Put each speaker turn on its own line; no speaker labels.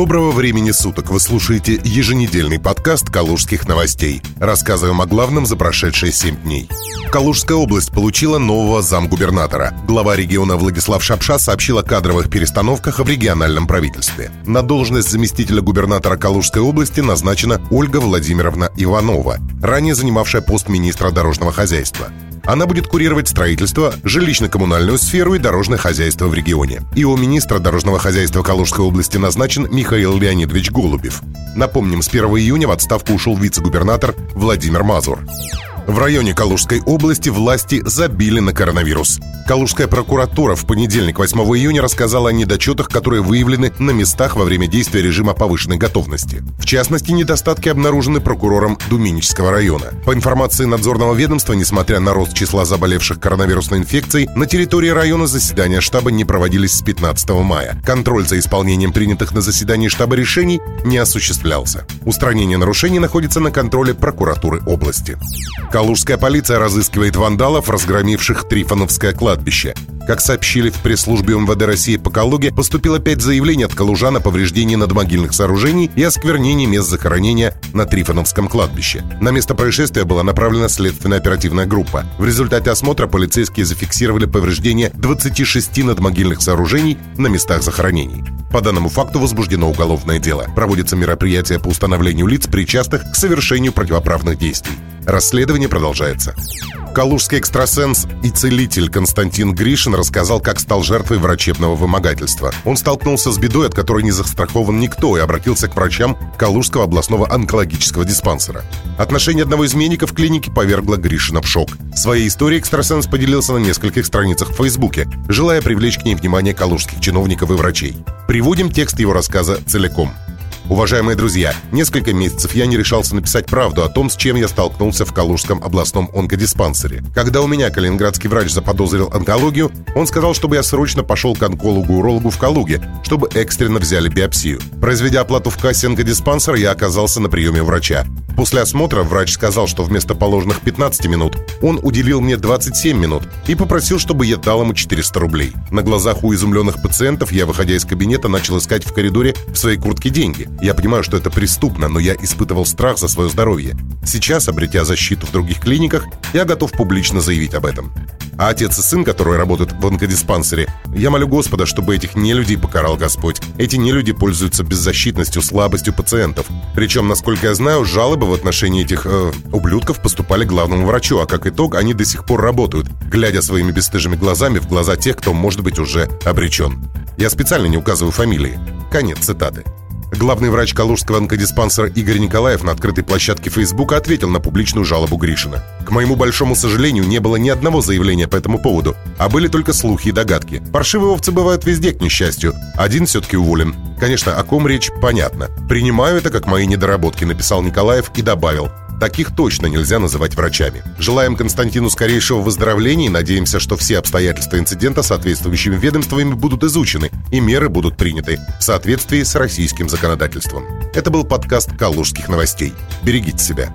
Доброго времени суток! Вы слушаете еженедельный подкаст «Калужских новостей». Рассказываем о главном за прошедшие семь дней. Калужская область получила нового замгубернатора. Глава региона Владислав Шапша сообщил о кадровых перестановках в региональном правительстве. На должность заместителя губернатора Калужской области назначена Ольга Владимировна Иванова, ранее занимавшая пост министра дорожного хозяйства. Она будет курировать строительство, жилищно-коммунальную сферу и дорожное хозяйство в регионе. И у министра дорожного хозяйства Калужской области назначен Михаил Леонидович Голубев. Напомним, с 1 июня в отставку ушел вице-губернатор Владимир Мазур. В районе Калужской области власти забили на коронавирус. Калужская прокуратура в понедельник, 8 июня, рассказала о недочетах, которые выявлены на местах во время действия режима повышенной готовности. В частности, недостатки обнаружены прокурором Думинического района. По информации надзорного ведомства, несмотря на рост числа заболевших коронавирусной инфекцией, на территории района заседания штаба не проводились с 15 мая. Контроль за исполнением принятых на заседании штаба решений не осуществлялся. Устранение нарушений находится на контроле прокуратуры области. Калужская полиция разыскивает вандалов, разгромивших Трифоновское кладбище. Как сообщили в пресс-службе МВД России по Калуге, поступило пять заявлений от калужан о повреждении надмогильных сооружений и осквернении мест захоронения на Трифоновском кладбище. На место происшествия была направлена следственная оперативная группа. В результате осмотра полицейские зафиксировали повреждение 26 надмогильных сооружений на местах захоронений. По данному факту возбуждено уголовное дело. Проводится мероприятие по установлению лиц, причастных к совершению противоправных действий. Расследование продолжается. Калужский экстрасенс и целитель Константин Гришин рассказал, как стал жертвой врачебного вымогательства. Он столкнулся с бедой, от которой не застрахован никто, и обратился к врачам Калужского областного онкологического диспансера. Отношение одного из медиков клиники повергло Гришина в шок. Своей историей экстрасенс поделился на нескольких страницах в Фейсбуке, желая привлечь к ней внимание калужских чиновников и врачей. Приводим текст его рассказа целиком. Уважаемые друзья, несколько месяцев я не решался написать правду о том, с чем я столкнулся в Калужском областном онкодиспансере. Когда у меня калининградский врач заподозрил онкологию, он сказал, чтобы я срочно пошел к онкологу-урологу в Калуге, чтобы экстренно взяли биопсию. Произведя оплату в кассе онкодиспансера, я оказался на приеме врача. После осмотра врач сказал, что вместо положенных 15 минут он уделил мне 27 минут и попросил, чтобы я дал ему 400 рублей. На глазах у изумленных пациентов я, выходя из кабинета, начал искать в коридоре в своей куртке деньги. Я понимаю, что это преступно, но я испытывал страх за свое здоровье. Сейчас, обретя защиту в других клиниках, я готов публично заявить об этом. А отец и сын, которые работают в онкодиспансере, я молю Господа, чтобы этих нелюдей покарал Господь. Эти нелюди пользуются беззащитностью, слабостью пациентов. Причем, насколько я знаю, жалобы в отношении этих э, ублюдков поступали главному врачу, а как итог они до сих пор работают, глядя своими бесстыжими глазами в глаза тех, кто, может быть, уже обречен. Я специально не указываю фамилии. Конец цитаты. Главный врач Калужского онкодиспансера Игорь Николаев на открытой площадке Фейсбука ответил на публичную жалобу Гришина. К моему большому сожалению, не было ни одного заявления по этому поводу, а были только слухи и догадки. Паршивые овцы бывают везде, к несчастью. Один все-таки уволен. Конечно, о ком речь, понятно. Принимаю это как мои недоработки, написал Николаев и добавил. Таких точно нельзя называть врачами. Желаем Константину скорейшего выздоровления и надеемся, что все обстоятельства инцидента соответствующими ведомствами будут изучены и меры будут приняты в соответствии с российским законодательством. Это был подкаст «Калужских новостей». Берегите себя.